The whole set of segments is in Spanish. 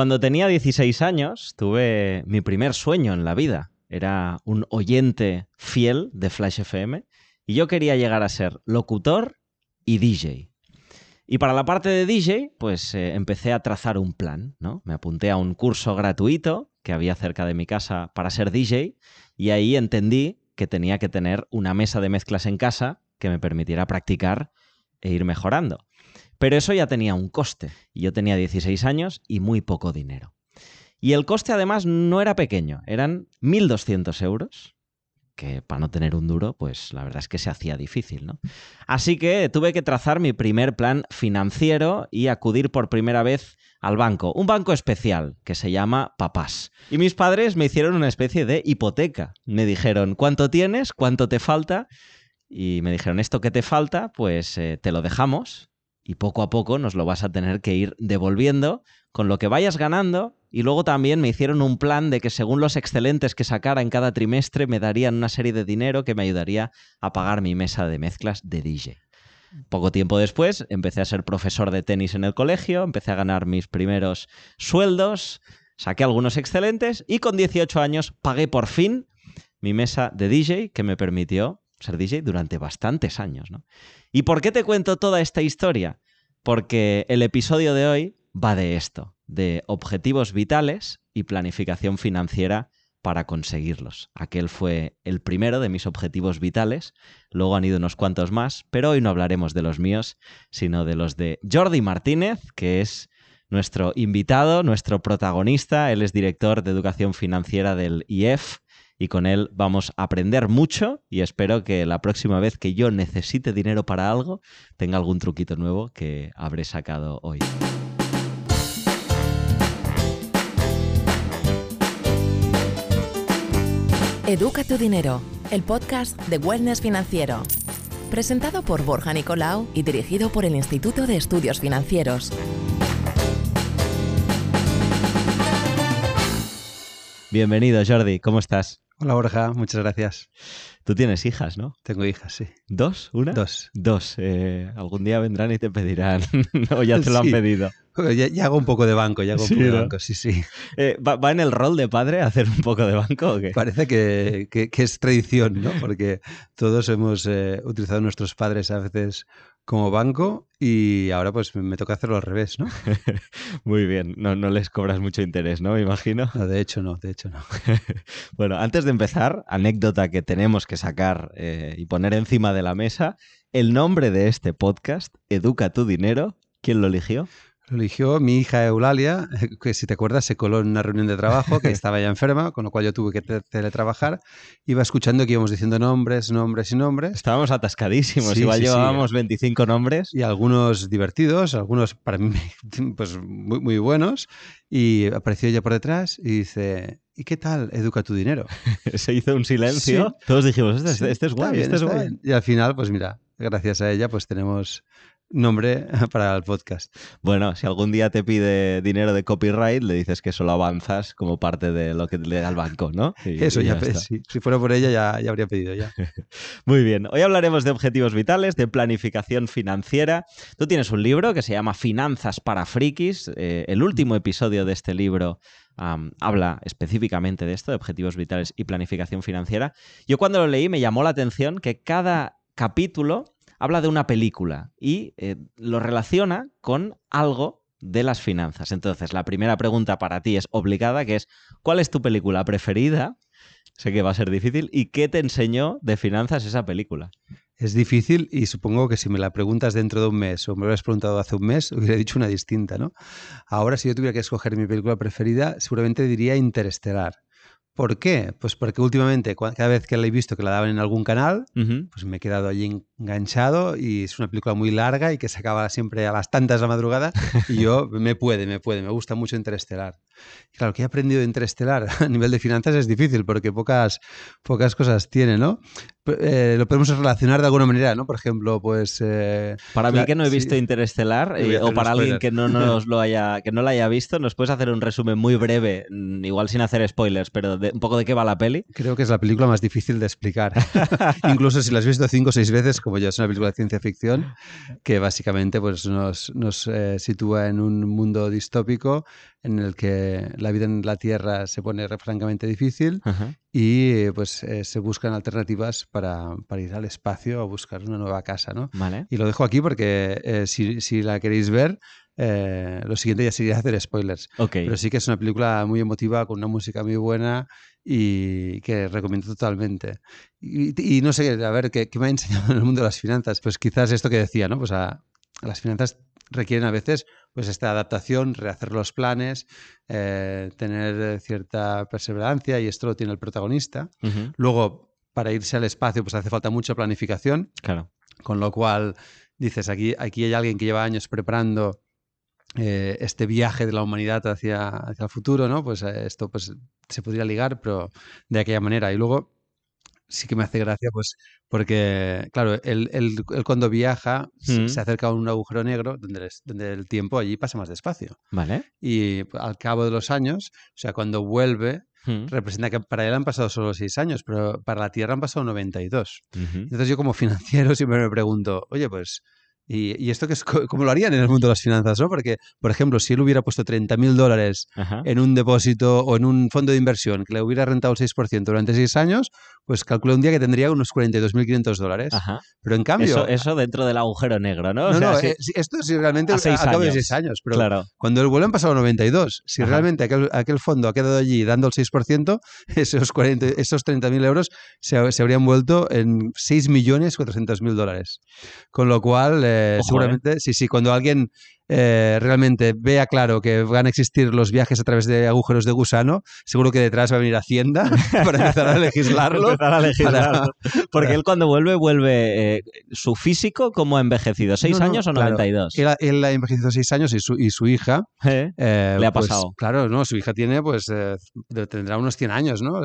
Cuando tenía 16 años, tuve mi primer sueño en la vida. Era un oyente fiel de Flash FM y yo quería llegar a ser locutor y DJ. Y para la parte de DJ, pues eh, empecé a trazar un plan, ¿no? Me apunté a un curso gratuito que había cerca de mi casa para ser DJ y ahí entendí que tenía que tener una mesa de mezclas en casa que me permitiera practicar e ir mejorando. Pero eso ya tenía un coste. Yo tenía 16 años y muy poco dinero. Y el coste además no era pequeño, eran 1.200 euros, que para no tener un duro, pues la verdad es que se hacía difícil, ¿no? Así que tuve que trazar mi primer plan financiero y acudir por primera vez al banco, un banco especial que se llama Papás. Y mis padres me hicieron una especie de hipoteca. Me dijeron, ¿cuánto tienes? ¿Cuánto te falta? Y me dijeron, esto que te falta, pues eh, te lo dejamos y poco a poco nos lo vas a tener que ir devolviendo con lo que vayas ganando. Y luego también me hicieron un plan de que según los excelentes que sacara en cada trimestre me darían una serie de dinero que me ayudaría a pagar mi mesa de mezclas de DJ. Poco tiempo después empecé a ser profesor de tenis en el colegio, empecé a ganar mis primeros sueldos, saqué algunos excelentes y con 18 años pagué por fin mi mesa de DJ que me permitió ser DJ durante bastantes años. ¿no? ¿Y por qué te cuento toda esta historia? Porque el episodio de hoy va de esto, de objetivos vitales y planificación financiera para conseguirlos. Aquel fue el primero de mis objetivos vitales, luego han ido unos cuantos más, pero hoy no hablaremos de los míos, sino de los de Jordi Martínez, que es nuestro invitado, nuestro protagonista, él es director de educación financiera del IEF y con él vamos a aprender mucho y espero que la próxima vez que yo necesite dinero para algo tenga algún truquito nuevo que habré sacado hoy. Educa tu dinero, el podcast de Wellness Financiero. Presentado por Borja Nicolau y dirigido por el Instituto de Estudios Financieros. Bienvenido, Jordi, ¿cómo estás? Hola Borja, muchas gracias. Tú tienes hijas, ¿no? Tengo hijas, sí. ¿Dos? ¿Una? Dos. Dos. Eh, algún día vendrán y te pedirán. o ya te lo han Sí. pedido. Ya, hago un poco de banco, ya hago un poco de banco, sí, sí. Eh, ¿va, va en el rol de padre hacer un poco de banco o qué? Parece que, que- que es tradición, ¿no? Porque todos hemos eh, utilizado a nuestros padres a veces como banco y ahora pues me toca hacerlo al revés, ¿no? Muy bien. No, no les cobras mucho interés, ¿no? Me imagino. No, de hecho no, de hecho no. Bueno, antes de empezar, anécdota que tenemos que sacar eh, y poner encima de la mesa, el nombre de este podcast, Educa tu dinero, ¿quién lo eligió? Lo eligió mi hija Eulalia, que si te acuerdas se coló en una reunión de trabajo, que estaba ya enferma, con lo cual yo tuve que te- teletrabajar. Iba escuchando que íbamos diciendo nombres, nombres y nombres. Estábamos atascadísimos, Sí, igual sí, sí. llevábamos 25 nombres. y algunos divertidos, algunos para mí pues muy, muy buenos. Y apareció ella por detrás y dice, ¿y qué tal educa tu dinero? Se hizo un silencio. Todos dijimos, este, Sí, este es guay, bien, este es guay. bien. Y al final, pues mira, gracias a ella pues tenemos nombre para el podcast. Bueno, si algún día te pide dinero de copyright, le dices que solo avanzas como parte de lo que le da el banco, ¿no? Y- Eso y ya, si fuera por ella ya, ya habría pedido ya. Muy bien, hoy hablaremos de objetivos vitales, de planificación financiera. Tú tienes un libro que se llama Finanzas para Frikis. Eh, el último episodio de este libro habla específicamente de esto, de objetivos vitales y planificación financiera. Yo cuando lo leí me llamó la atención que cada capítulo habla de una película y eh, lo relaciona con algo de las finanzas. Entonces, la primera pregunta para ti es obligada, que es ¿cuál es tu película preferida? Sé que va a ser difícil. ¿Y qué te enseñó de finanzas esa película? Es difícil y supongo que si me la preguntas dentro de un mes o me lo hubieras preguntado hace un mes, hubiera dicho una distinta, ¿no? Ahora, si yo tuviera que escoger mi película preferida, seguramente diría Interestelar. ¿Por qué? Pues porque últimamente, cada vez que la he visto que la daban en algún canal, Ujú. pues me he quedado allí enganchado y es una película muy larga y que se acaba siempre a las tantas de la madrugada y yo me puede, me puede, me gusta mucho Interestelar. Y claro, que he aprendido de Interestelar a nivel de finanzas es difícil porque pocas, pocas cosas tiene, ¿no? Eh, lo podemos relacionar de alguna manera, ¿no? Por ejemplo, pues... eh, Para mí la- que no he sí. visto Interestelar, Te voy a eh, o para alguien que no nos lo haya, que no la haya visto, ¿nos puedes hacer un resumen muy breve, mm, igual sin hacer spoilers, pero de, un poco de qué va la peli? Creo que es la película más difícil de explicar. Incluso si la has visto cinco o seis veces, como yo, es una película de ciencia ficción que básicamente pues, nos, nos, eh, sitúa en un mundo distópico en el que la vida en la Tierra se pone francamente difícil Ajá. y pues eh, se buscan alternativas para, para ir al espacio a buscar una nueva casa, ¿no? Vale. Y lo dejo aquí porque eh, si, si la queréis ver, eh, lo siguiente ya sería hacer spoilers. Ok. Pero sí que es una película muy emotiva, con una música muy buena y que recomiendo totalmente. Y, y no sé, a ver, ¿qué, qué me ha enseñado en el mundo de las finanzas? Pues quizás esto que decía, ¿no? Pues a, las finanzas requieren a veces pues esta adaptación, rehacer los planes, eh, tener cierta perseverancia y esto lo tiene el protagonista. Luego, para irse al espacio, pues hace falta mucha planificación, Claro. con lo cual dices, aquí, aquí hay alguien que lleva años preparando eh, este viaje de la humanidad hacia, hacia el futuro, ¿no? Pues eh, esto pues, se podría ligar, pero de aquella manera. Y luego sí que me hace gracia, pues, porque, claro, él, él- él cuando viaja se- Mm. se acerca a un agujero negro donde, es- donde el tiempo allí pasa más despacio. Vale. Y al cabo de los años, o sea, cuando vuelve, Mm, representa que para él han pasado solo seis años, pero para la Tierra han pasado 92. ujú. Entonces yo como financiero siempre me pregunto, oye, pues, ¿y, y esto qué es, co- cómo lo harían en el mundo de las finanzas? ¿no? Porque, por ejemplo, si él hubiera puesto 30.000 dólares Ajá. en un depósito o en un fondo de inversión que le hubiera rentado el 6% durante seis años, pues calcula un día que tendría unos 42.500 dólares. Ajá. Pero en cambio... Eso, eso dentro del agujero negro, ¿no? O no, sea, no, sí, eh, sí, esto es realmente A al seis cabo de años. seis años. Pero claro. cuando él vuelo han pasado 92. Si Ajá. realmente aquel, aquel fondo ha quedado allí dando el 6%, esos, 40, esos 30.000 euros se, se habrían vuelto en 6.400.000 dólares. Con lo cual, eh, Ojo, seguramente, sí, sí, cuando alguien eh, realmente vea claro que van a existir los viajes a través de agujeros de gusano, seguro que detrás va a venir Hacienda para empezar a legislarlo. Empezar a legislarlo. Porque para- él cuando vuelve, vuelve eh, su físico como ha envejecido. ¿Seis No, no, años o claro. 92? Él, él ha envejecido seis años y su, y su hija ¿Eh? Le ha pues, pasado. claro, no, su hija tiene, pues, eh, tendrá unos 100 años, ¿no?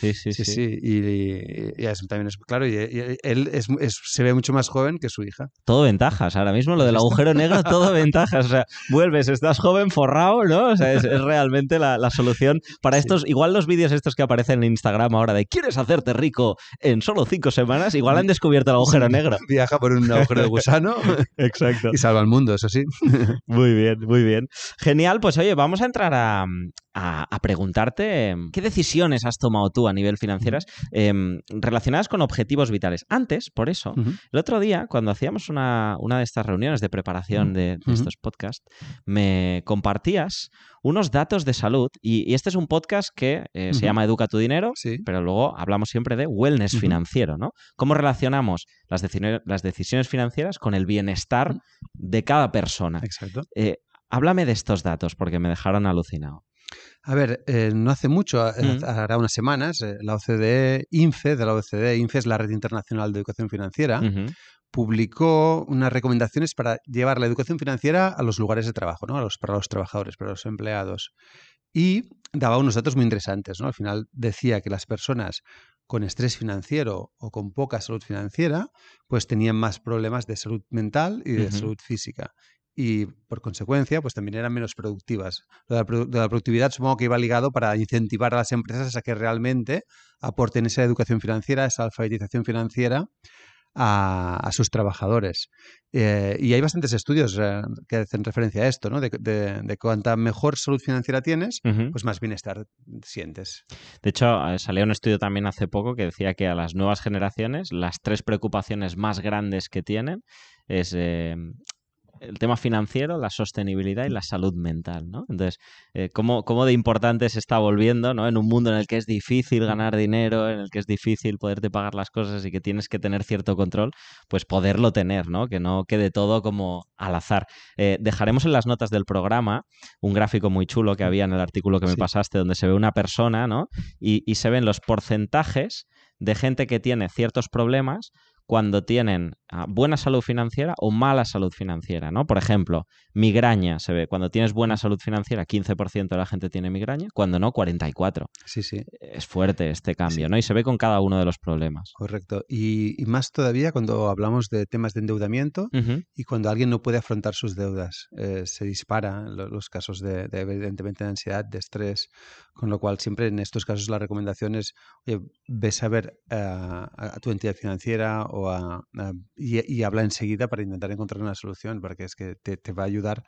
Sí, sí, sí, sí. sí, Y, y- y eso también es claro. Y, y él es- es- se ve mucho más joven que su hija. Todo ventajas. Ahora mismo lo del agujero negro, todo ventajas. O sea, vuelves, estás joven, forrado, ¿no? O sea, es, es realmente la, la solución para Sí. estos. Igual los vídeos estos que aparecen en Instagram ahora de ¿quieres hacerte rico en solo cinco semanas? Igual han descubierto el agujero negro. Viaja por un agujero de gusano Exacto. y salva al mundo, eso sí. Muy bien, muy bien. Genial, pues oye, vamos a entrar a, a- a preguntarte qué decisiones has tomado tú a nivel financieras em, relacionadas con objetivos vitales. Antes, por eso, Ujú. el otro día, cuando hacíamos una, una de estas reuniones de preparación de, de. Estos podcasts, me compartías unos datos de salud y, y este es un podcast que eh, se llama Educa tu Dinero, Sí. pero luego hablamos siempre de wellness financiero, ¿no? ¿Cómo relacionamos las, decisiones financieras con el bienestar de cada persona? Exacto. Eh, háblame de estos datos porque me dejaron alucinado. A ver, eh, no hace mucho, eh, Mm. hará unas semanas, eh, la OCDE, INFE, de la OCDE, INFE es la Red Internacional de Educación Financiera, publicó unas recomendaciones para llevar la educación financiera a los lugares de trabajo, ¿no? A los, para los trabajadores, para los empleados. Y daba unos datos muy interesantes, ¿no? Al final decía que las personas con estrés financiero o con poca salud financiera, pues tenían más problemas de salud mental y de salud física. Y por consecuencia, pues también eran menos productivas. Lo de la, produ- de la productividad supongo que iba ligado para incentivar a las empresas a que realmente aporten esa educación financiera, esa alfabetización financiera a, a sus trabajadores. Eh, y hay bastantes estudios eh, que hacen referencia a esto, ¿no? De, de, de cuanta mejor salud financiera tienes, pues más bienestar sientes. De hecho, eh, salió un estudio también hace poco que decía que a las nuevas generaciones las tres preocupaciones más grandes que tienen es eh, el tema financiero, la sostenibilidad y la salud mental, ¿no? Entonces, eh, ¿cómo, cómo de importante se está volviendo, ¿no? En un mundo en el que es difícil ganar dinero, en el que es difícil poderte pagar las cosas y que tienes que tener cierto control, pues poderlo tener, ¿no? Que no quede todo como al azar. Eh, dejaremos en las notas del programa un gráfico muy chulo que había en el artículo que me Sí. pasaste, donde se ve una persona, ¿no? Y, y se ven los porcentajes de gente que tiene ciertos problemas cuando tienen ah, buena salud financiera o mala salud financiera, ¿no? Por ejemplo, migraña se ve, cuando tienes buena salud financiera, 15% de la gente tiene migraña, cuando no, 44%. Sí, sí, Es fuerte este cambio, Sí. ¿no? Y se ve con cada uno de los problemas. correcto. Y, y más todavía cuando hablamos de temas de endeudamiento y cuando alguien no puede afrontar sus deudas. Eh, se disparan lo- los casos de, de, evidentemente, de ansiedad, de estrés, con lo cual siempre en estos casos la recomendación es, oye, ves a ver eh, a, a tu entidad financiera o a, a- y, y habla enseguida para intentar encontrar una solución, porque es que te, te va a ayudar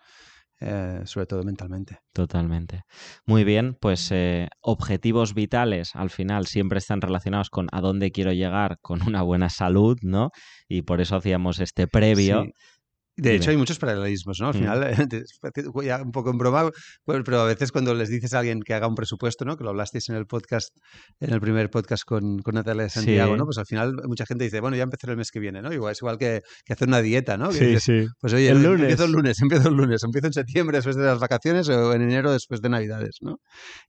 eh, sobre todo mentalmente. Totalmente. Muy bien, pues eh, objetivos vitales al final siempre están relacionados con a dónde quiero llegar con una buena salud, ¿no? Y por eso hacíamos este previo. Sí. De hecho, hay muchos paralelismos, ¿no? Al Mm. final, ya un poco en broma, pues, pero a veces cuando les dices a alguien que haga un presupuesto, ¿no? Que lo hablasteis en el podcast, en el primer podcast con, con Natalia de Santiago, Sí. ¿no? Pues al final mucha gente dice, bueno, ya empezaré el mes que viene, ¿no? Igual, es igual que, que hacer una dieta, ¿no? Que dices, sí. Pues oye, El no, lunes. empiezo el lunes, empiezo el lunes, empiezo en septiembre después de las vacaciones o en enero después de Navidades, ¿no?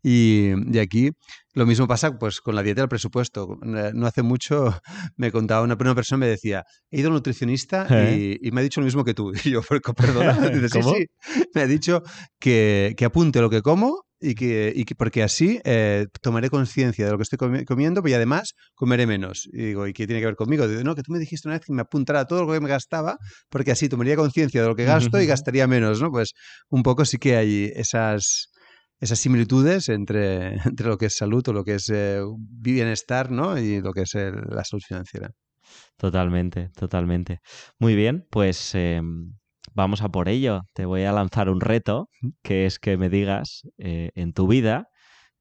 Y, y aquí lo mismo pasa pues con la dieta y el presupuesto. No hace mucho me contaba una, una persona, me decía, he ido a un nutricionista ¿Eh? y, y me ha dicho lo mismo que tú. Y yo, "Pero, perdona, sí, ¿Cómo? sí, me ha dicho que, que apunte lo que como y que, y que porque así eh, tomaré conciencia de lo que estoy comi- comiendo y además comeré menos. Y digo, ¿y qué tiene que ver conmigo? Dice, no, que tú me dijiste una vez que me apuntara todo lo que me gastaba porque así tomaría conciencia de lo que gasto y gastaría menos, ¿no? Pues un poco sí que hay esas esas similitudes entre, entre lo que es salud o lo que es eh, bienestar, ¿no? Y lo que es el- la salud financiera. Totalmente, totalmente. Muy bien, pues eh, vamos a por ello. Te voy a lanzar un reto, que es que me digas eh, en tu vida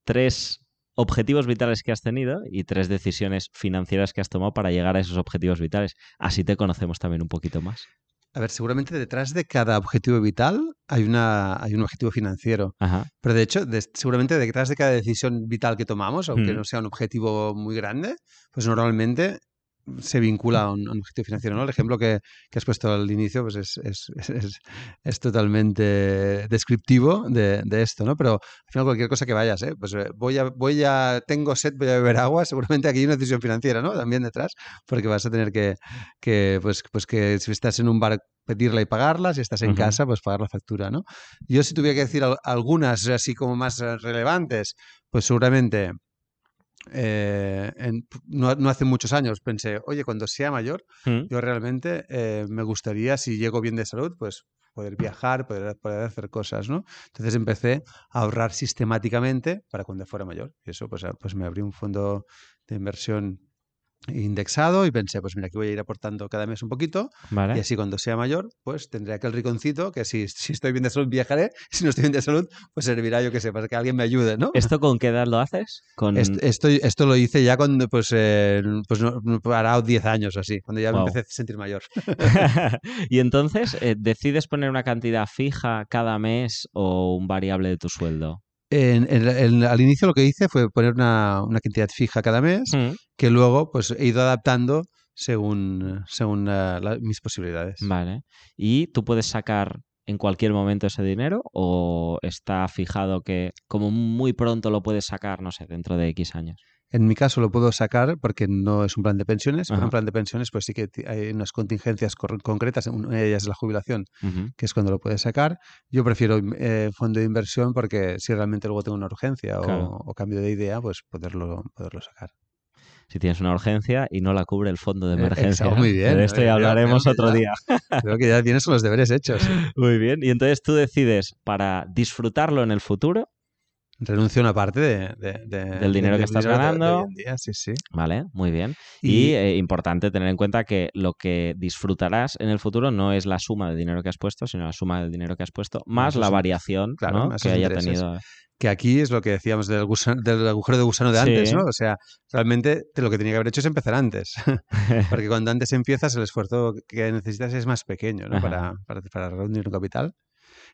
tres objetivos vitales que has tenido y tres decisiones financieras que has tomado para llegar a esos objetivos vitales. Así te conocemos también un poquito más. A ver, seguramente detrás de cada objetivo vital hay, una, hay un objetivo financiero. Ajá. Pero de hecho, de- seguramente detrás de cada decisión vital que tomamos, aunque Mm. no sea un objetivo muy grande, pues normalmente se vincula a un, a un objetivo financiero. ¿no? El ejemplo que, que has puesto al inicio pues es, es, es- totalmente descriptivo de, de esto, ¿no? Pero al final cualquier cosa que vayas, ¿eh? pues eh, voy a, voy a, tengo sed, voy a beber agua, seguramente aquí hay una decisión financiera, ¿no? También detrás, porque vas a tener que, que, pues, pues que si estás en un bar pedirla y pagarla, si estás en casa, pues pagar la factura, ¿no? Yo si tuviera que decir al- algunas así como más relevantes, pues seguramente eh, en- no, no hace muchos años pensé, oye, cuando sea mayor, Mm. yo realmente eh, me gustaría, si llego bien de salud, pues poder viajar, poder, poder hacer cosas, ¿no? Entonces empecé a ahorrar sistemáticamente para cuando fuera mayor. Y eso, pues, ah, pues me abrí un fondo de inversión indexado y pensé, pues mira, aquí voy a ir aportando cada mes un poquito ¿Vale? y así cuando sea mayor, pues tendré aquel riconcito que si, si estoy bien de salud viajaré, si no estoy bien de salud, pues servirá yo que sé, para que alguien me ayude, ¿no? ¿Esto con qué edad lo haces? Con... Est- Esto, esto lo hice ya cuando, pues, eh, pues no, hará 10 años o así, cuando ya me empecé a sentir mayor. y entonces, eh, ¿decides poner una cantidad fija cada mes o un variable de tu sueldo? En- en- en- al inicio lo que hice fue poner una, una cantidad fija cada mes, Mm. que luego pues he ido adaptando según, según eh, la- mis posibilidades. Vale. ¿Y tú puedes sacar en cualquier momento ese dinero o está fijado que como muy pronto lo puedes sacar, no sé, dentro de X años? En mi caso lo puedo sacar porque no es un plan de pensiones, pero un plan de pensiones pues sí que hay unas contingencias concretas, una de ellas es la jubilación, que es cuando lo puedes sacar. Yo prefiero eh, fondo de inversión porque si realmente luego tengo una urgencia o, Claro. o cambio de idea, pues poderlo, poderlo sacar. Si tienes una urgencia y no la cubre el fondo de Eh, emergencia. exacto, muy bien. De esto Oye, ya hablaremos otro ya- día. Creo que ya tienes los deberes hechos. Muy bien. Y entonces tú decides para disfrutarlo en el futuro, Renuncio a una parte de, de- de- Del dinero que estás dinero de- de ganando. hoy en día, sí, sí. ¿vale? Muy bien. Y, Y, eh, importante tener en cuenta que lo que disfrutarás en el futuro no es la suma del dinero que has puesto, sino la suma del dinero que has puesto, más la variación claro, ¿no? más que haya intereses. tenido. que aquí es lo que decíamos del, gusa- del agujero de gusano de Sí. antes, ¿no? O sea, realmente te- lo que tenía que haber hecho es empezar antes. Porque cuando antes empiezas, el esfuerzo que necesitas es más pequeño, ¿no? Para, para reunir un capital.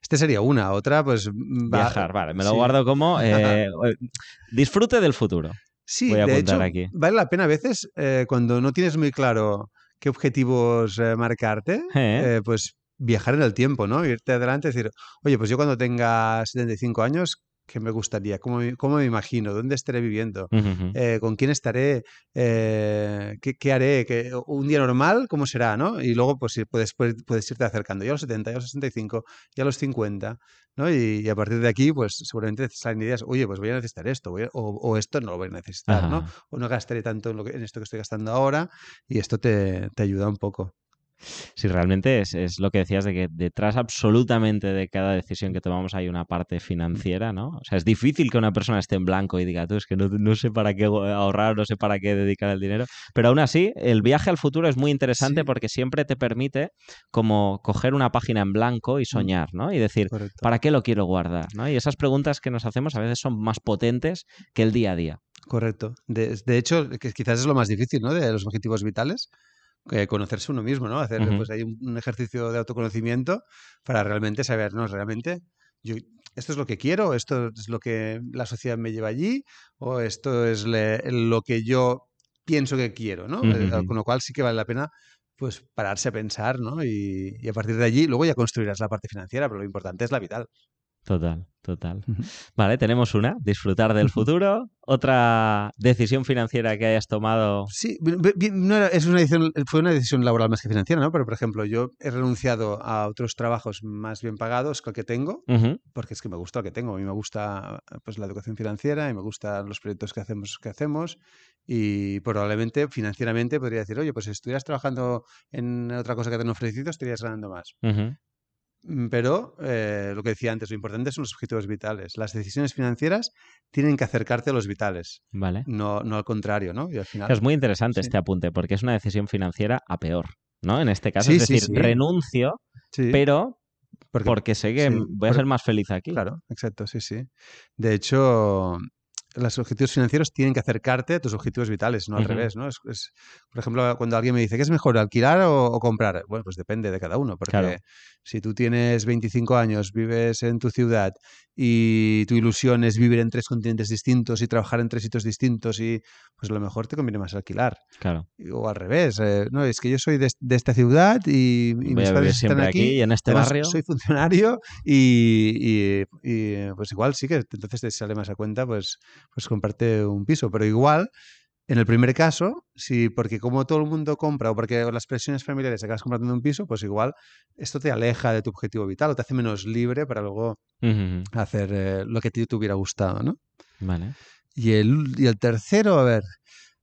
Este sería una. Otra, pues. va- Viajar, vale, me lo sí. guardo como eh, disfrute del futuro. Sí, Voy a de apuntar hecho, aquí. vale la pena a veces eh, cuando no tienes muy claro qué objetivos eh, marcarte, pues viajar en el tiempo, ¿no? Irte adelante y decir, oye, pues yo cuando tenga 75 años, ¿qué me gustaría? ¿Cómo, me- cómo me imagino? ¿Dónde estaré viviendo? Eh, ¿Con quién estaré? Eh, ¿qué, qué haré? ¿Qué- ¿Un día normal? ¿Cómo será? ¿no? Y luego pues, puedes, puedes, irte acercando. Ya a los 70, ya a los 65, ya a los 50. ¿no? Y, y a partir de aquí, pues seguramente te salen ideas, oye, pues voy a necesitar esto, voy a- o, o esto no lo voy a necesitar, ¿no? O no gastaré tanto en, lo que- en esto que estoy gastando ahora y esto te, te ayuda un poco. Sí, realmente es, es, lo que decías de que detrás absolutamente de cada decisión que tomamos hay una parte financiera, ¿no? O sea, es difícil que una persona esté en blanco y diga, tú es que no, no sé para qué ahorrar, no sé para qué dedicar el dinero. Pero aún así, el viaje al futuro es muy interesante sí. porque siempre te permite como coger una página en blanco y Mm. soñar, ¿no? Y decir, Correcto. ¿para qué lo quiero guardar? ¿no? Y esas preguntas que nos hacemos a veces son más potentes que el día a día. Correcto. De, de hecho, que quizás es lo más difícil, ¿no? De los objetivos vitales, eh, conocerse uno mismo, ¿no? Hacer Ujú. pues ahí un, un ejercicio de autoconocimiento para realmente saber, ¿no? Realmente, yo, esto es lo que quiero, esto es lo que la sociedad me lleva allí, o esto es le- lo que yo pienso que quiero, ¿no? Eh, Ujú. Con lo cual sí que vale la pena pues pararse a pensar, ¿no? Y, y a partir de allí, luego ya construirás la parte financiera, pero lo importante es la vital. Total, total. Vale, tenemos una, disfrutar del futuro. Otra decisión financiera que hayas tomado. Sí, no era- es una decisión, fue una decisión laboral más que financiera, ¿no? Pero, por ejemplo, yo he renunciado a otros trabajos más bien pagados que el que tengo, porque es que me gusta lo que tengo. A mí me gusta pues, la educación financiera y me gustan los proyectos que hacemos, que hacemos y probablemente financieramente podría decir, oye, pues si estuvieras trabajando en otra cosa que te han ofrecido, estarías ganando más. Mm, Pero eh, lo que decía antes, lo importante son los objetivos vitales. Las decisiones financieras tienen que acercarte a los vitales, Vale. no, no al contrario, ¿no? Y al final... Es muy interesante sí. este apunte porque es una decisión financiera a peor, ¿no? En este caso, Sí, es decir, sí. renuncio, pero Porque, porque sé que voy a porque- ser más feliz aquí. Claro, exacto, sí, sí. De hecho, los objetivos financieros tienen que acercarte a tus objetivos vitales, no al Ujú. revés, ¿no? Es, es- por ejemplo, cuando alguien me dice, ¿qué es mejor, alquilar o, o comprar? Bueno, pues depende de cada uno, porque Claro. si tú tienes 25 años, vives en tu ciudad y tu ilusión es vivir en tres continentes distintos y trabajar en tres sitios distintos y pues a lo mejor te conviene más alquilar. Claro. O al revés, eh, no, es que yo soy de, de esta ciudad y, y mis padres están siempre aquí y en este barrio. Soy funcionario y, y- y, pues igual sí que entonces te sale más a cuenta pues, pues comprarte un piso. Pero igual, en el primer caso, sí, porque como todo el mundo compra o porque las presiones familiares acabas comprando un piso, pues igual esto te aleja de tu objetivo vital o te hace menos libre para luego hacer eh, lo que a ti te hubiera gustado, ¿no? Vale. Y el, y el tercero, a ver.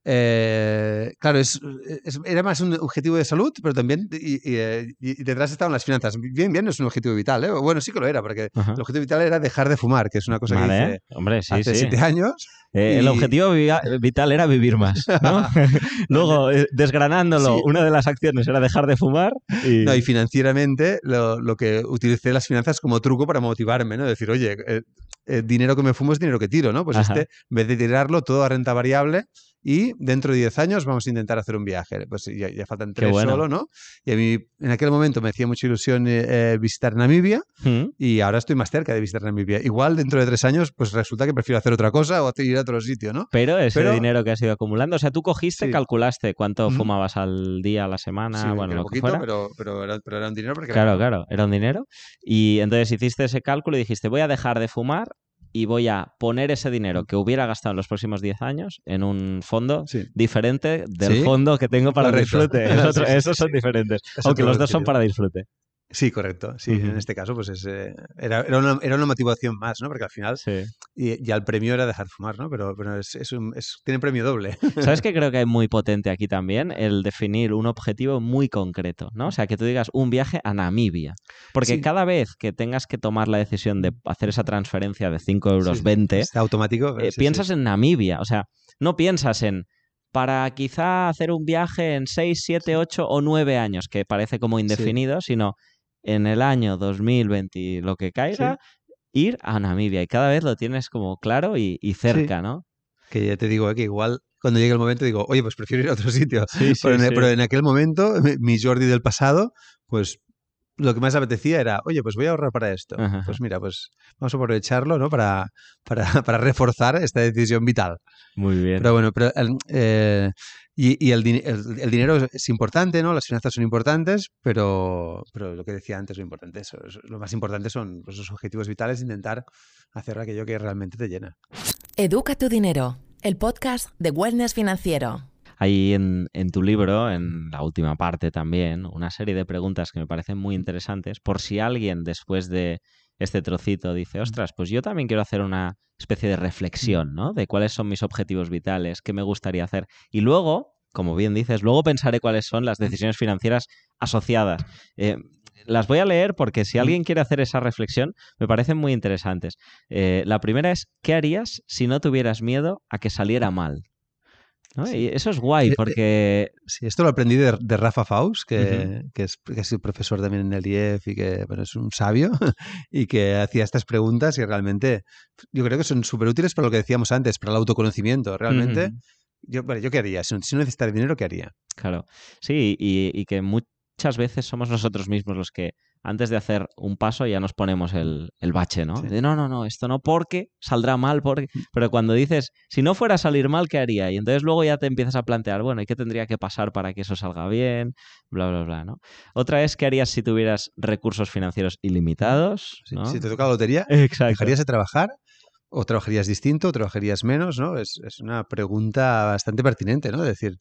Eh, claro, es, es- era más un objetivo de salud, pero también. Y, y, eh, y detrás estaban las finanzas. Bien, bien, no es un objetivo vital, ¿eh? Bueno, sí que lo era, porque Ajá. el objetivo vital era dejar de fumar, que es una cosa que Vale. hice Hombre, sí, hace sí. siete años. Eh, El y- objetivo vi- vital era vivir más, ¿no? Luego, eh, desgranándolo, Sí. una de las acciones era dejar de fumar y... No, y financieramente lo, lo que utilicé las finanzas como truco para motivarme, ¿no? Decir, oye, eh, dinero que me fumo es dinero que tiro, ¿no? Pues Ajá. este, en vez de tirarlo todo a renta variable y dentro de 10 años vamos a intentar hacer un viaje. Pues ya, ya faltan tres bueno. solo, ¿no? Y a mí en aquel momento me hacía mucha ilusión eh, eh, visitar Namibia ¿Mm? y ahora estoy más cerca de visitar Namibia. Igual dentro de tres años, pues resulta que prefiero hacer otra cosa o ir a otro sitio, ¿no? Pero ese Pero- dinero que has ido acumulando, o sea, tú cogiste, Sí. calculaste cuánto Ujú. fumabas al día, a la semana, Sí, bueno, lo que poquito, fuera. pero, pero, era, pero era un dinero porque Claro, era- claro, era un dinero. Y entonces hiciste ese cálculo y dijiste, voy a dejar de fumar y voy a poner ese dinero que hubiera gastado en los próximos 10 años en un fondo Sí. diferente del Sí, fondo que tengo para correcto. disfrute. Esos son diferentes. Es Aunque los dos son para disfrute. Sí, correcto. Sí, en este caso, pues es, eh, era, era, una, era una motivación más, ¿no? Porque al final, Sí. y, ya el premio era dejar de fumar, ¿no? Pero, pero es, es un- es- tiene premio doble. ¿Sabes qué creo que es muy potente aquí también? El definir un objetivo muy concreto, ¿no? O sea, que tú digas un viaje a Namibia. Porque Sí. cada vez que tengas que tomar la decisión de hacer esa transferencia de 5 euros Sí, 20, Está automático. eh, piensas en Namibia. O sea, no piensas en para quizá hacer un viaje en 6, 7, 8 o 9 años, que parece como indefinido, sino en el año 2020, lo que caiga, ir a Namibia. Y cada vez lo tienes como claro y, y cerca, ¿no? Que ya te digo, eh, que igual cuando llegue el momento digo, oye, pues prefiero ir a otro sitio. Sí, sí, pero, en, sí. pero en aquel momento, mi- Jordi del pasado, pues lo que más apetecía era, oye, pues voy a ahorrar para esto. Ajá. Pues mira, pues vamos a aprovecharlo, ¿no? Para, para, para reforzar esta decisión vital. Muy bien. Pero bueno, pero el, eh, y, y el, din- el- el dinero es, importante, ¿no? Las finanzas son importantes, pero, pero lo que decía antes, lo importante es, es- lo más importante son pues, los objetivos vitales, intentar hacer aquello que realmente te llena. Educa tu dinero, el podcast de Wellness Financiero. Hay en, en tu libro, en la última parte también, una serie de preguntas que me parecen muy interesantes por si alguien después de este trocito dice, ostras, pues yo también quiero hacer una especie de reflexión, ¿no? De cuáles son mis objetivos vitales, qué me gustaría hacer. Y luego como bien dices. Luego pensaré cuáles son las decisiones financieras asociadas. Eh, las voy a leer porque si alguien quiere hacer esa reflexión, me parecen muy interesantes. Eh, la primera es, ¿qué harías si no tuvieras miedo a que saliera mal? ¿No? Sí. Y eso es guay Eh, porque... Sí, esto lo aprendí de, de Rafa Faust, que, Ujú. que es, que es profesor también en el IEF y que bueno, es un sabio y que hacía estas preguntas y realmente yo creo que son súper útiles para lo que decíamos antes, para el autoconocimiento. Realmente, Ujú. yo, bueno, ¿yo qué haría? Si, si no necesitara dinero, ¿qué haría? Claro, sí, y, y que muchas veces somos nosotros mismos los que antes de hacer un paso ya nos ponemos el, el bache, ¿no? Sí. De no, no, no, esto no porque saldrá mal, porque... Pero cuando dices, si no fuera a salir mal, ¿qué haría? Y entonces luego ya te empiezas a plantear, bueno, ¿y qué tendría que pasar para que eso salga bien? Bla, bla, bla, ¿no? Otra es, ¿qué harías si tuvieras recursos financieros ilimitados? Si, te toca la lotería, Exacto. ¿dejarías de trabajar? ¿O trabajarías distinto? ¿O trabajarías menos? ¿no? Es, es una pregunta bastante pertinente, ¿no? Es decir,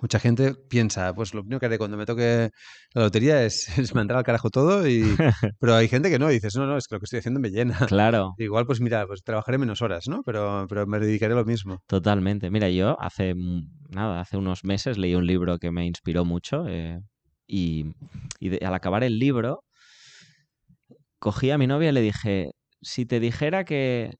mucha gente piensa, pues lo único que haré cuando me toque la lotería es, es mandar al carajo todo, y, pero hay gente que no, y dices, no, no, es que lo que estoy haciendo me llena. Claro, Igual, pues mira, pues trabajaré menos horas, ¿no? Pero, pero me dedicaré a lo mismo. totalmente. Mira, yo hace, mm, nada, hace unos meses leí un libro que me inspiró mucho eh, y, y de- al acabar el libro cogí a mi novia y le dije, si te dijera que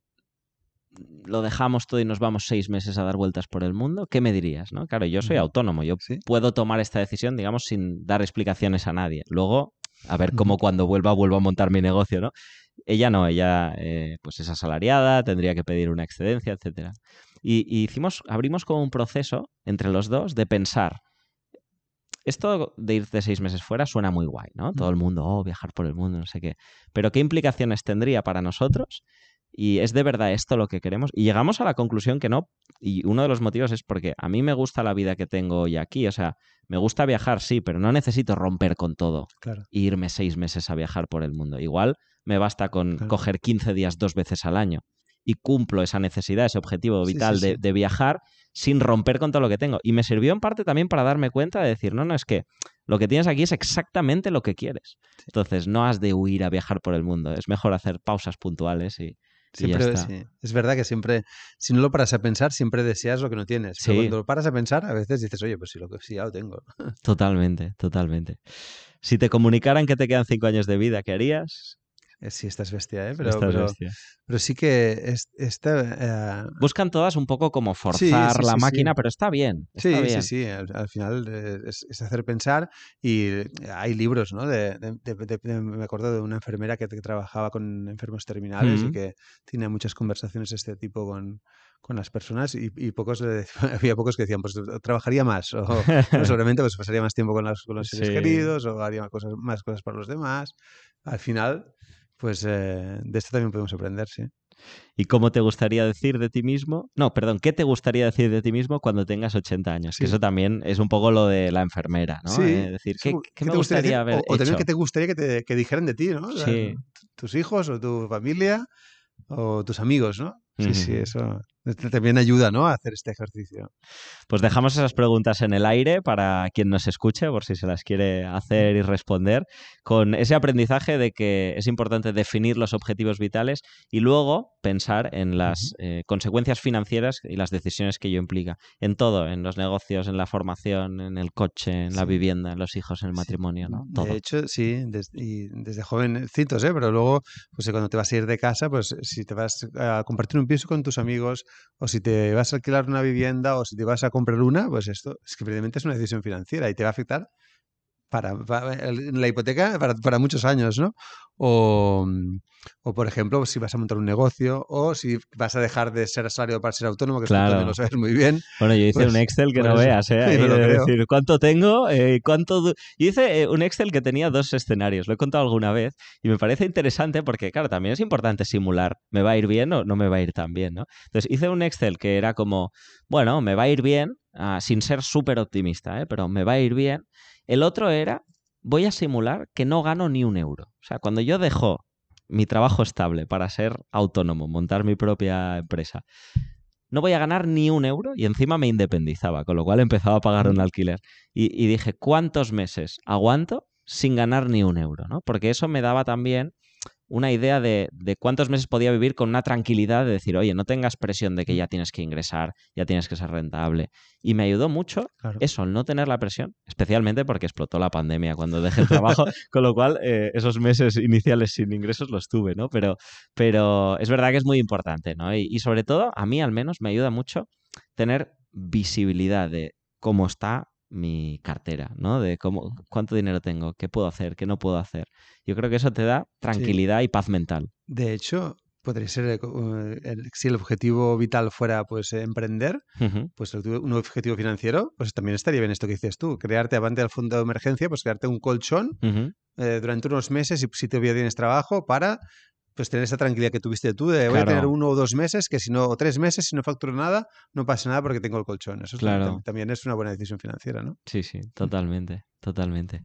lo dejamos todo y nos vamos seis meses a dar vueltas por el mundo, ¿qué me dirías? ¿no? Claro, yo soy autónomo, yo Sí. puedo tomar esta decisión, digamos, sin dar explicaciones a nadie. Luego, a ver cómo cuando vuelva vuelvo a montar mi negocio, ¿no? Ella no, ella eh, pues es asalariada, tendría que pedir una excedencia, etcétera. Y, y hicimos, abrimos como un proceso entre los dos de pensar. Esto de irte seis meses fuera suena muy guay, ¿no? Todo el mundo, oh, viajar por el mundo, no sé qué. Pero ¿qué implicaciones tendría para nosotros? Y es de verdad esto lo que queremos. Y llegamos a la conclusión que no. Y uno de los motivos es porque a mí me gusta la vida que tengo hoy aquí. O sea, me gusta viajar, sí, pero no necesito romper con todo Claro. e irme seis meses a viajar por el mundo. Igual me basta con Claro. coger 15 días dos veces al año y cumplo esa necesidad, ese objetivo vital sí, de, sí. de viajar sin romper con todo lo que tengo. Y me sirvió en parte también para darme cuenta de decir, no, no, es que lo que tienes aquí es exactamente lo que quieres. Entonces no has de huir a viajar por el mundo. Es mejor hacer pausas puntuales y, Siempre, sí. Es verdad que siempre, si no lo paras a pensar, siempre deseas lo que no tienes. Pero Sí. cuando lo paras a pensar, a veces dices, oye, pues sí, lo que sí, ya lo tengo. Totalmente, totalmente. Si te comunicaran que te quedan cinco años de vida, ¿qué harías? Eh, Sí, estás bestia, ¿eh? Pero, Estás pero, bestia. pero sí que es- esta, eh, Buscan todas un poco como forzar sí, la sí, sí. máquina, pero está bien. Sí, está sí, bien. sí. Al, al final eh, es, es hacer pensar y eh, hay libros, ¿no? De, de- de- me acuerdo de una enfermera que, que trabajaba con enfermos terminales y Ujú. que tenía muchas conversaciones de este tipo con, con las personas y, y pocos le- había pocos que decían, pues trabajaría más o, o seguramente pues pasaría más tiempo con, las- con los seres Sí. queridos o haría cosas, más cosas para los demás. Al final, pues eh, de esto también podemos aprender, sí. ¿Y cómo te gustaría decir de ti mismo? No, perdón, ¿qué te gustaría decir de ti mismo cuando tengas 80 años? Que eso también es un poco lo de la enfermera, ¿no? Sí, Eh, decir, ¿qué, qué ¿qué me te gustaría gustaría haber o, o también que te gustaría que, te, que dijeran de ti, ¿no? O sea, Sí. Tus hijos o tu familia o tus amigos, ¿no? Sí, sí, eso también ayuda, ¿no? A hacer este ejercicio. Pues dejamos esas preguntas en el aire para quien nos escuche, por si se las quiere hacer y responder, con ese aprendizaje de que es importante definir los objetivos vitales y luego pensar en las eh, consecuencias financieras y las decisiones que ello implica. En todo, en los negocios, en la formación, en el coche, en la vivienda, en los hijos, en el matrimonio, ¿no? Todo. De hecho, sí, des- y desde jovencitos, ¿eh? Pero luego, pues eh, cuando te vas a ir de casa, pues si te vas a compartir un piso con tus amigos, o si te vas a alquilar una vivienda, o si te vas a comprar una, pues esto es que es una decisión financiera y te va a afectar para, para la hipoteca para, para muchos años, ¿no? O, mm, o, por ejemplo, si vas a montar un negocio, o si vas a dejar de ser asalariado para ser autónomo, que Claro. también lo sabes muy bien. Bueno, yo hice Pues- un Excel que pues no eso. veas, ¿eh? Sí, Ahí me lo de creo. decir cuánto tengo, eh, cuánto... Yo hice eh, un Excel que tenía dos escenarios, lo he contado alguna vez, y me parece interesante porque, claro, también es importante simular, ¿me va a ir bien o no me va a ir tan bien, ¿no? Entonces hice un Excel que era como, bueno, me va a ir bien, ah, sin ser súper optimista, ¿eh? Pero me va a ir bien. El otro era, voy a simular que no gano ni un euro. O sea, cuando yo dejo mi trabajo estable para ser autónomo, montar mi propia empresa, no voy a ganar ni un euro y encima me independizaba, con lo cual empezaba a pagar un alquiler. Y, y dije, ¿cuántos meses aguanto sin ganar ni un euro? ¿no? Porque eso me daba también una idea de, de, cuántos meses podía vivir con una tranquilidad de decir, oye, no tengas presión de que ya tienes que ingresar, ya tienes que ser rentable. Y me ayudó mucho claro. eso, el no tener la presión, especialmente porque explotó la pandemia cuando dejé el trabajo, con lo cual eh, esos meses iniciales sin ingresos los tuve, ¿no? Pero, pero es verdad que es muy importante, ¿no? Y, y sobre todo, a mí al menos me ayuda mucho tener visibilidad de cómo está mi cartera, ¿no? De cómo, cuánto dinero tengo, qué puedo hacer, qué no puedo hacer. Yo creo que eso te da tranquilidad sí. y paz mental. De hecho, podría ser eh, el, si el objetivo vital fuera pues emprender, uh -huh. pues un objetivo financiero, pues también estaría bien esto que dices tú, crearte avante al fondo de emergencia, pues crearte un colchón uh -huh. eh, durante unos meses y si todavía tienes trabajo para pues tener esa tranquilidad que tuviste tú de voy claro. a tener uno o dos meses que si no o tres meses si no facturo nada no pasa nada porque tengo el colchón eso claro. también es una buena decisión financiera no sí sí totalmente totalmente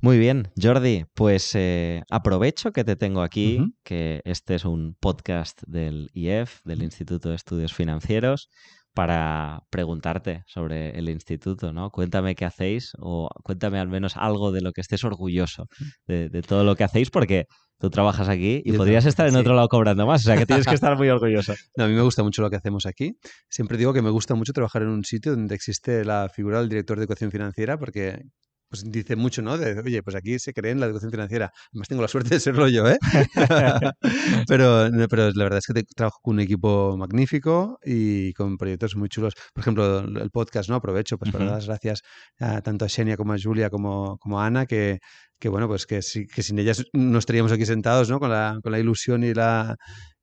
muy bien Jordi pues eh, aprovecho que te tengo aquí uh -huh. que este es un podcast del IEF del Instituto de Estudios Financieros para preguntarte sobre el instituto, ¿no? Cuéntame qué hacéis o cuéntame al menos algo de lo que estés orgulloso de, de todo lo que hacéis, porque tú trabajas aquí y Yo podrías estar en sí. otro lado cobrando más, o sea que tienes que estar muy orgulloso. No, a mí me gusta mucho lo que hacemos aquí. Siempre digo que me gusta mucho trabajar en un sitio donde existe la figura del director de educación financiera, porque pues dice mucho, ¿no? De, oye, pues aquí se cree en la educación financiera. Además tengo la suerte de serlo yo, ¿eh? pero, pero la verdad es que te, trabajo con un equipo magnífico y con proyectos muy chulos. Por ejemplo, el podcast, ¿no? Aprovecho pues, para uh -huh. dar las gracias a, tanto a Xenia como a Julia como, como a Ana, que, que bueno, pues que, que sin ellas no estaríamos aquí sentados, ¿no? Con la, con la ilusión y la,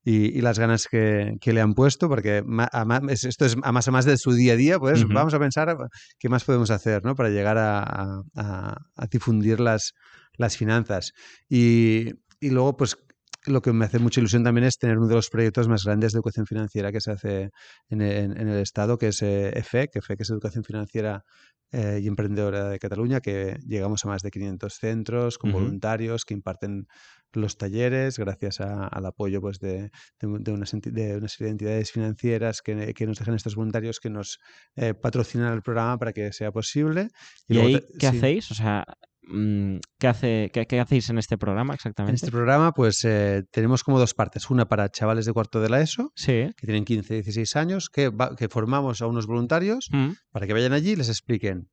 y, y, las ganas que, que, le han puesto, porque además, esto es a más a más de su día a día, pues uh -huh. vamos a pensar qué más podemos hacer ¿no? para llegar a, a, a difundir las, las finanzas. Y, y, luego, pues lo que me hace mucha ilusión también es tener uno de los proyectos más grandes de educación financiera que se hace en, en, en el Estado, que es eh, EFEC, EFEC es Educación Financiera eh, y Emprendedora de Cataluña, que llegamos a más de 500 centros con uh -huh. voluntarios que imparten los talleres, gracias a, al apoyo pues, de, de, de, una, de, una, serie de entidades financieras que, que nos dejan estos voluntarios que nos eh, patrocinan el programa para que sea posible. ¿Y, ¿Y ahí qué sí. hacéis? O sea, mm, ¿qué, hace, qué, qué, hacéis en este programa exactamente? En este programa, pues eh, tenemos como dos partes. Una para chavales de cuarto de la ESO, sí. que tienen 15, 16 años, que, va, que formamos a unos voluntarios mm. para que vayan allí y les expliquen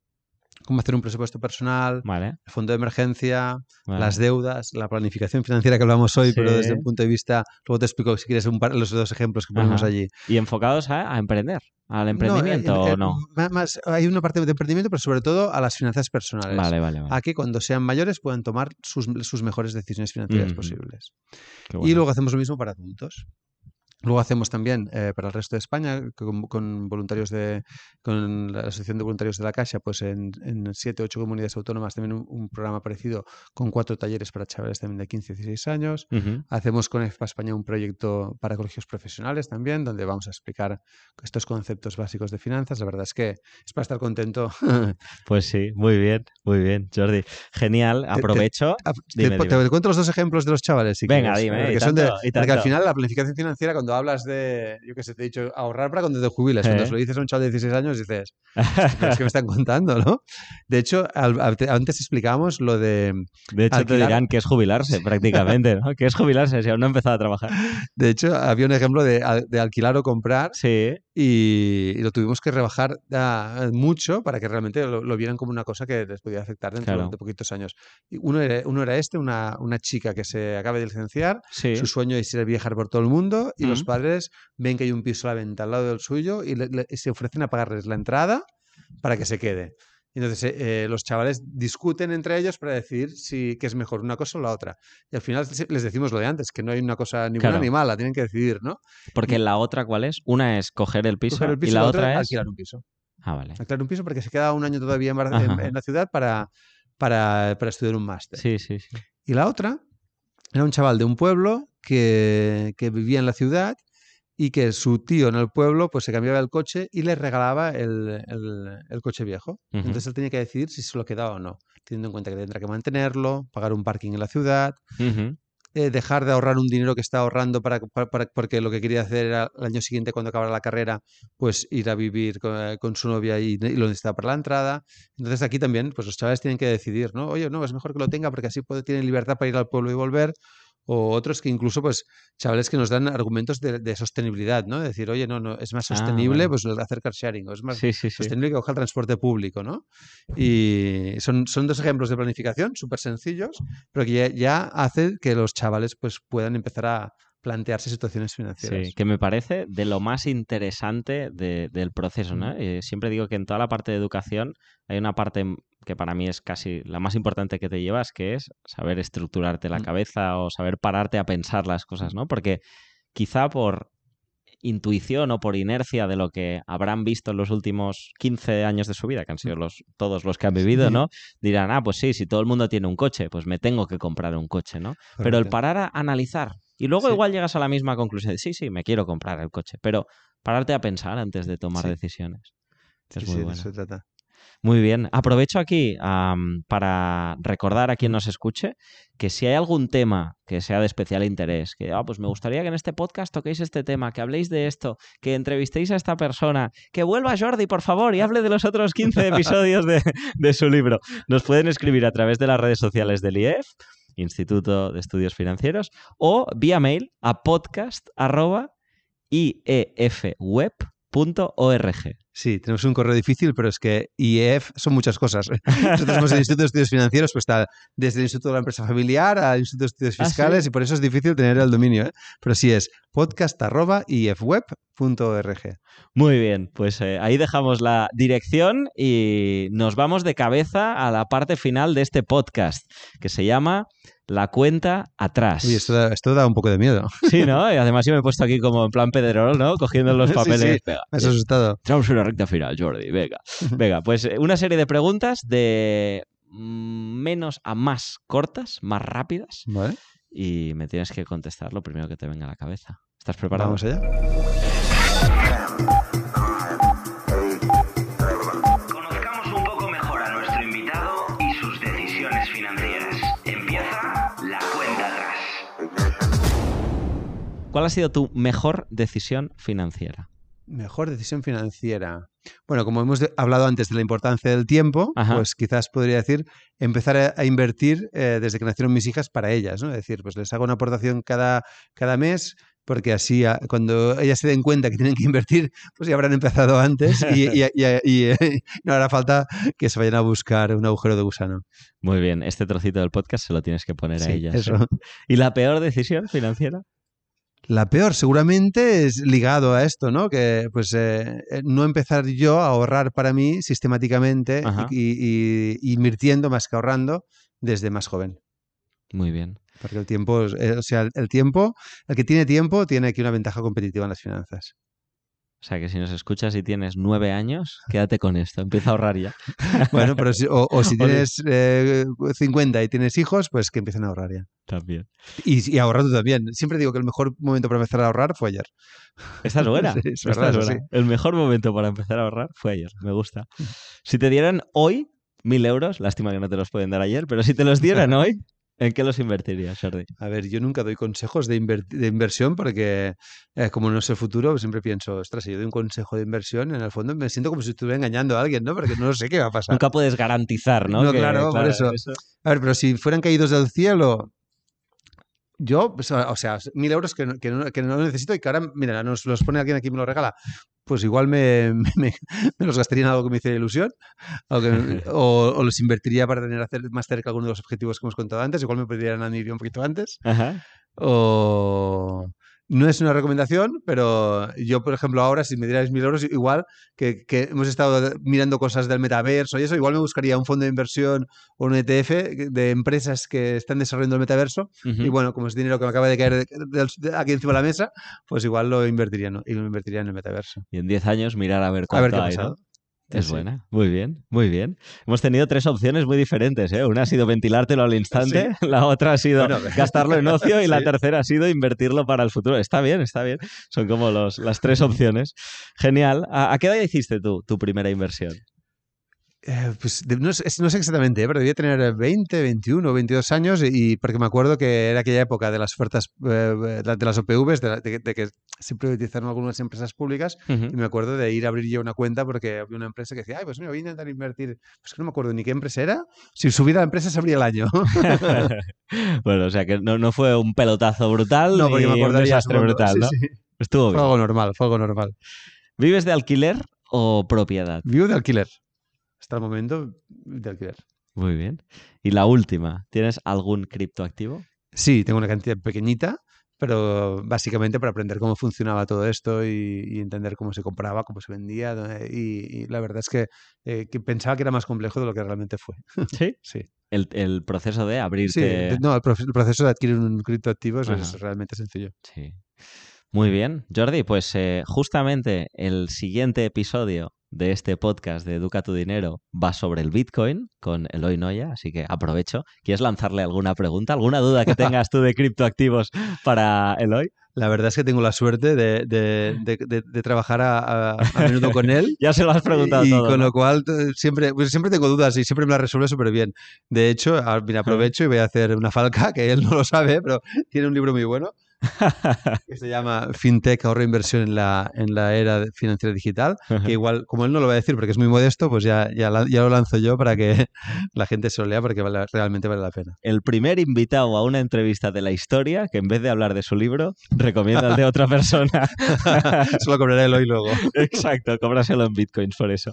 cómo hacer un presupuesto personal, vale. el fondo de emergencia, vale. las deudas, la planificación financiera que hablamos hoy, sí. pero desde un punto de vista, luego te explico si quieres un par, los dos ejemplos que ponemos Ajá. allí. ¿Y enfocados a, a emprender? ¿Al emprendimiento no, o no? Más, hay una parte de emprendimiento, pero sobre todo a las finanzas personales. Vale, vale, vale. A que cuando sean mayores puedan tomar sus, sus mejores decisiones financieras mm posibles. Bueno. Y luego hacemos lo mismo para adultos. Luego hacemos también eh, para el resto de España, con, con, voluntarios de, con la Asociación de Voluntarios de la Caixa, pues en, en siete o ocho comunidades autónomas también un, un, programa parecido con cuatro talleres para chavales también de 15 16 años. Uh -huh. Hacemos con EFPA España un proyecto para colegios profesionales también, donde vamos a explicar estos conceptos básicos de finanzas. La verdad es que es para estar contento. pues sí, muy bien, muy bien, Jordi. Genial, aprovecho. Te, te, dime, te, dime. te cuento los dos ejemplos de los chavales. Si Venga, quieres, dime. Que son de, porque al final la planificación financiera, cuando hablas de, yo que sé, te he dicho, ahorrar para cuando te jubiles. ¿Eh? Cuando lo dices a un chaval de 16 años, dices, es que me están contando, ¿no? De hecho, al, antes explicábamos lo de. De hecho, alquilar... te dirán que es jubilarse prácticamente, ¿no? que es jubilarse si aún no ha empezado a trabajar. De hecho, había un ejemplo de, de alquilar o comprar. Sí. Y, y, lo tuvimos que rebajar uh, mucho para que realmente lo, lo, vieran como una cosa que les podía afectar dentro claro. de poquitos años. Uno, era, uno era este, una, una chica que se acaba de licenciar, sí. su sueño es ir a viajar por todo el mundo y los padres ven que hay un piso a la venta al lado del suyo y, le, le, y se ofrecen a pagarles la entrada para que se quede. Entonces eh, eh, los chavales discuten entre ellos para decidir si es mejor una cosa o la otra. Y al final les decimos lo de antes, que no hay una cosa ni claro. buena ni mala, tienen que decidir, ¿no? Porque la otra, ¿cuál es? Una es coger el piso, coger el piso y la, la otra, es alquilar un piso. Ah, vale. Alquilar un piso porque se queda un año todavía en, en, en la ciudad para, para, para estudiar un máster. Sí, sí, sí. Y la otra era un chaval de un pueblo que, que vivía en la ciudad y que su tío en el pueblo pues se cambiaba el coche y le regalaba el, el, el coche viejo. Uh -huh. Entonces él tenía que decidir si se lo quedaba o no, teniendo en cuenta que tendrá que mantenerlo, pagar un parking en la ciudad, uh -huh. eh, dejar de ahorrar un dinero que está ahorrando para, para, para, porque lo que quería hacer era el año siguiente cuando acabara la carrera, pues ir a vivir con, eh, con su novia y, y, lo necesitaba para la entrada. Entonces aquí también pues los chavales tienen que decidir, ¿no? Oye, no, es mejor que lo tenga porque así puede, tienen libertad para ir al pueblo y volver o otros que incluso, pues, chavales que nos dan argumentos de, sostenibilidad, ¿no? decir, oye, no, no, es más ah, sostenible pues hacer car sharing, o es más sostenible que coger el transporte público, ¿no? Y son, son dos ejemplos de planificación súper sencillos, pero que ya, ya hacen que los chavales pues puedan empezar a plantearse situaciones financieras. Sí, que me parece de lo más interesante del proceso. ¿no? Eh, siempre digo que en toda la parte de educación hay una parte que para mí es casi la más importante que te llevas, que es saber estructurarte la cabeza o saber pararte a pensar las cosas, ¿no? Porque quizá por intuición o por inercia de lo que habrán visto en los últimos 15 años de su vida, que han sido los, todos los que han vivido, ¿no? Dirán, ah, pues sí, si todo el mundo tiene un coche, pues me tengo que comprar un coche, ¿no? Pero el parar a analizar y luego igual llegas a la misma conclusión de, sí, sí, me quiero comprar el coche, pero pararte a pensar antes de tomar decisiones. Es muy bueno. trata. Muy bien. Aprovecho aquí para recordar a quien nos escuche que si hay algún tema que sea de especial interés, que ah, pues me gustaría que en este podcast toquéis este tema, que habléis de esto, que entrevistéis a esta persona, que vuelva Jordi, por favor, y hable de los otros 15 episodios de, de su libro. Nos pueden escribir a través de las redes sociales del IEF Instituto de Estudios Financieros, o vía mail a podcast.iefweb.org. Sí, tenemos un correo difícil, pero es que IEF son muchas cosas. Nosotros somos el Instituto de Estudios Financieros, pues está desde el Instituto de la Empresa Familiar al Instituto de Estudios ah, Fiscales y por eso es difícil tener el dominio. ¿eh? Pero sí es podcast.iefweb.org. Muy bien, pues eh, ahí dejamos la dirección y nos vamos de cabeza a la parte final de este podcast que se llama la cuenta atrás. Uy, esto da, esto da un poco de miedo. Sí, ¿no? Y además yo me he puesto aquí como en plan Pedrerol, ¿no? Cogiendo los papeles. Sí, sí. me has asustado. Traemos una recta final, Jordi. Venga. Venga, pues eh, una serie de preguntas de mm, menos a más cortas, más rápidas. Vale. Y me tienes que contestar lo primero que te venga a la cabeza. ¿Estás preparado? Vamos allá. ¿Cuál ha sido tu mejor decisión financiera? Mejor decisión financiera. Bueno, como hemos hablado antes de la importancia del tiempo, pues quizás podría decir empezar a, invertir eh, desde que nacieron mis hijas para ellas, ¿no? Es decir, pues les hago una aportación cada, cada mes, porque así cuando ellas se den cuenta que tienen que invertir, pues ya habrán empezado antes y, no hará falta que se vayan a buscar un agujero de gusano. Muy bien, este trocito del podcast se lo tienes que poner a ellas. ¿eh? ¿Y la peor decisión financiera? La peor seguramente es ligado a esto, ¿no? Que pues eh, eh, no empezar yo a ahorrar para mí sistemáticamente y, invirtiendo más que ahorrando desde más joven. Muy bien. Porque el tiempo, eh, o sea, el tiempo, el que tiene tiempo tiene aquí una ventaja competitiva en las finanzas. O sea que si nos escuchas y tienes nueve años, quédate con esto, empieza a ahorrar ya. bueno, pero si, o, si tienes eh, 50 y tienes hijos, pues que empiecen a ahorrar ya. También. Y, y ahorrar tú también. Siempre digo que el mejor momento para empezar a ahorrar fue ayer. Esta es buena. El mejor momento para empezar a ahorrar fue ayer. Me gusta. Si te dieran hoy mil euros, lástima que no te los pueden dar ayer, pero si te los dieran hoy, ¿En qué los invertirías, Jordi? A ver, yo nunca doy consejos de, inversión porque, eh, como no sé el futuro, siempre pienso, ostras, si yo doy un consejo de inversión, en el fondo me siento como si estuviera engañando a alguien, ¿no? Porque no sé qué va a pasar. Nunca puedes garantizar, ¿no? No, claro, por eso. A ver, pero si fueran caídos del cielo, yo, pues, o sea, mil euros que no, que, no, necesito y que ahora, mira, nos los pone alguien aquí y me lo regala, pues igual me, me, los gastaría en algo que me hiciera ilusión o, los invertiría para tener hacer más cerca alguno de los objetivos que hemos contado antes, igual me pedirían a mí un poquito antes. O, no es una recomendación, pero yo, por ejemplo, ahora, si me dierais mil euros, igual que, hemos estado mirando cosas del metaverso y eso, igual me buscaría un fondo de inversión o un ETF de empresas que están desarrollando el metaverso. Y bueno, como es dinero que me acaba de caer aquí encima de la mesa, pues igual lo invertiría, ¿no? Y lo invertiría en el metaverso. Y en 10 años mirar a ver cuánto hay, es buena, muy bien, muy bien. Hemos tenido tres opciones muy diferentes. ¿eh? Una ha sido ventilártelo al instante, la otra ha sido gastarlo en ocio y la tercera ha sido invertirlo para el futuro. Está bien, está bien. Son como los, las tres opciones. Genial. ¿A, qué edad hiciste tú tu primera inversión? Eh, pues no, sé, no, sé, exactamente, ¿eh? pero debía tener 20, 21, 22 años y porque me acuerdo que era aquella época de las ofertas eh, de las OPVs, de, de, de, que se privatizaron algunas empresas públicas uh -huh. y me acuerdo de ir a abrir yo una cuenta porque había una empresa que decía, ay, pues me voy a intentar invertir. Pues que no me acuerdo ni qué empresa era, si su vida la empresa se abría el año. bueno, o sea que no, no, fue un pelotazo brutal no, porque ni me un desastre brutal, ¿no? Sí. Estuvo fue bien. algo normal, fue algo normal. ¿Vives de alquiler o propiedad? Vivo de alquiler hasta el momento de alquiler. Muy bien. Y la última, ¿tienes algún criptoactivo? Sí, tengo una cantidad pequeñita, pero básicamente para aprender cómo funcionaba todo esto y, y entender cómo se compraba, cómo se vendía. Y, y la verdad es que, eh, que, pensaba que era más complejo de lo que realmente fue. ¿Sí? sí. El, el proceso de abrirte... Sí, no, el, proceso de adquirir un criptoactivo es, es realmente sencillo. Sí. Muy bien, Jordi, pues eh, justamente el siguiente episodio de este podcast de Educa tu Dinero va sobre el Bitcoin con Eloy Noya, así que aprovecho. ¿Quieres lanzarle alguna pregunta, alguna duda que tengas tú de criptoactivos para Eloy? La verdad es que tengo la suerte de, de, de, de trabajar a, a, a, menudo con él. ya se lo has preguntado y, todo. con ¿no? lo cual siempre, pues siempre tengo dudas y siempre me las resuelve súper bien. De hecho, mira, aprovecho y voy a hacer una falca, que él no lo sabe, pero tiene un libro muy bueno que se llama FinTech, ahorro e inversión en la, en la era financiera digital, que igual, como él no lo va a decir porque es muy modesto, pues ya, ya, ya lo lanzo yo para que la gente se lo lea porque vale, realmente vale la pena. El primer invitado a una entrevista de la historia que en vez de hablar de su libro, recomienda el de otra persona. se lo cobraré él hoy luego. Exacto, cóbraselo en bitcoins por eso.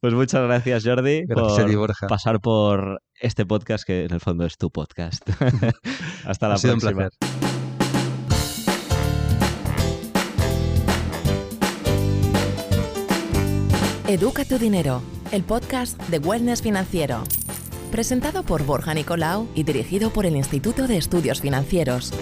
Pues muchas gracias Jordi gracias por a ti, Borja. pasar por este podcast que en el fondo es tu podcast. Hasta la ha sido próxima. Un placer. Educa tu dinero, el podcast de Wellness Financiero. Presentado por Borja Nicolau y dirigido por el Instituto de Estudios Financieros.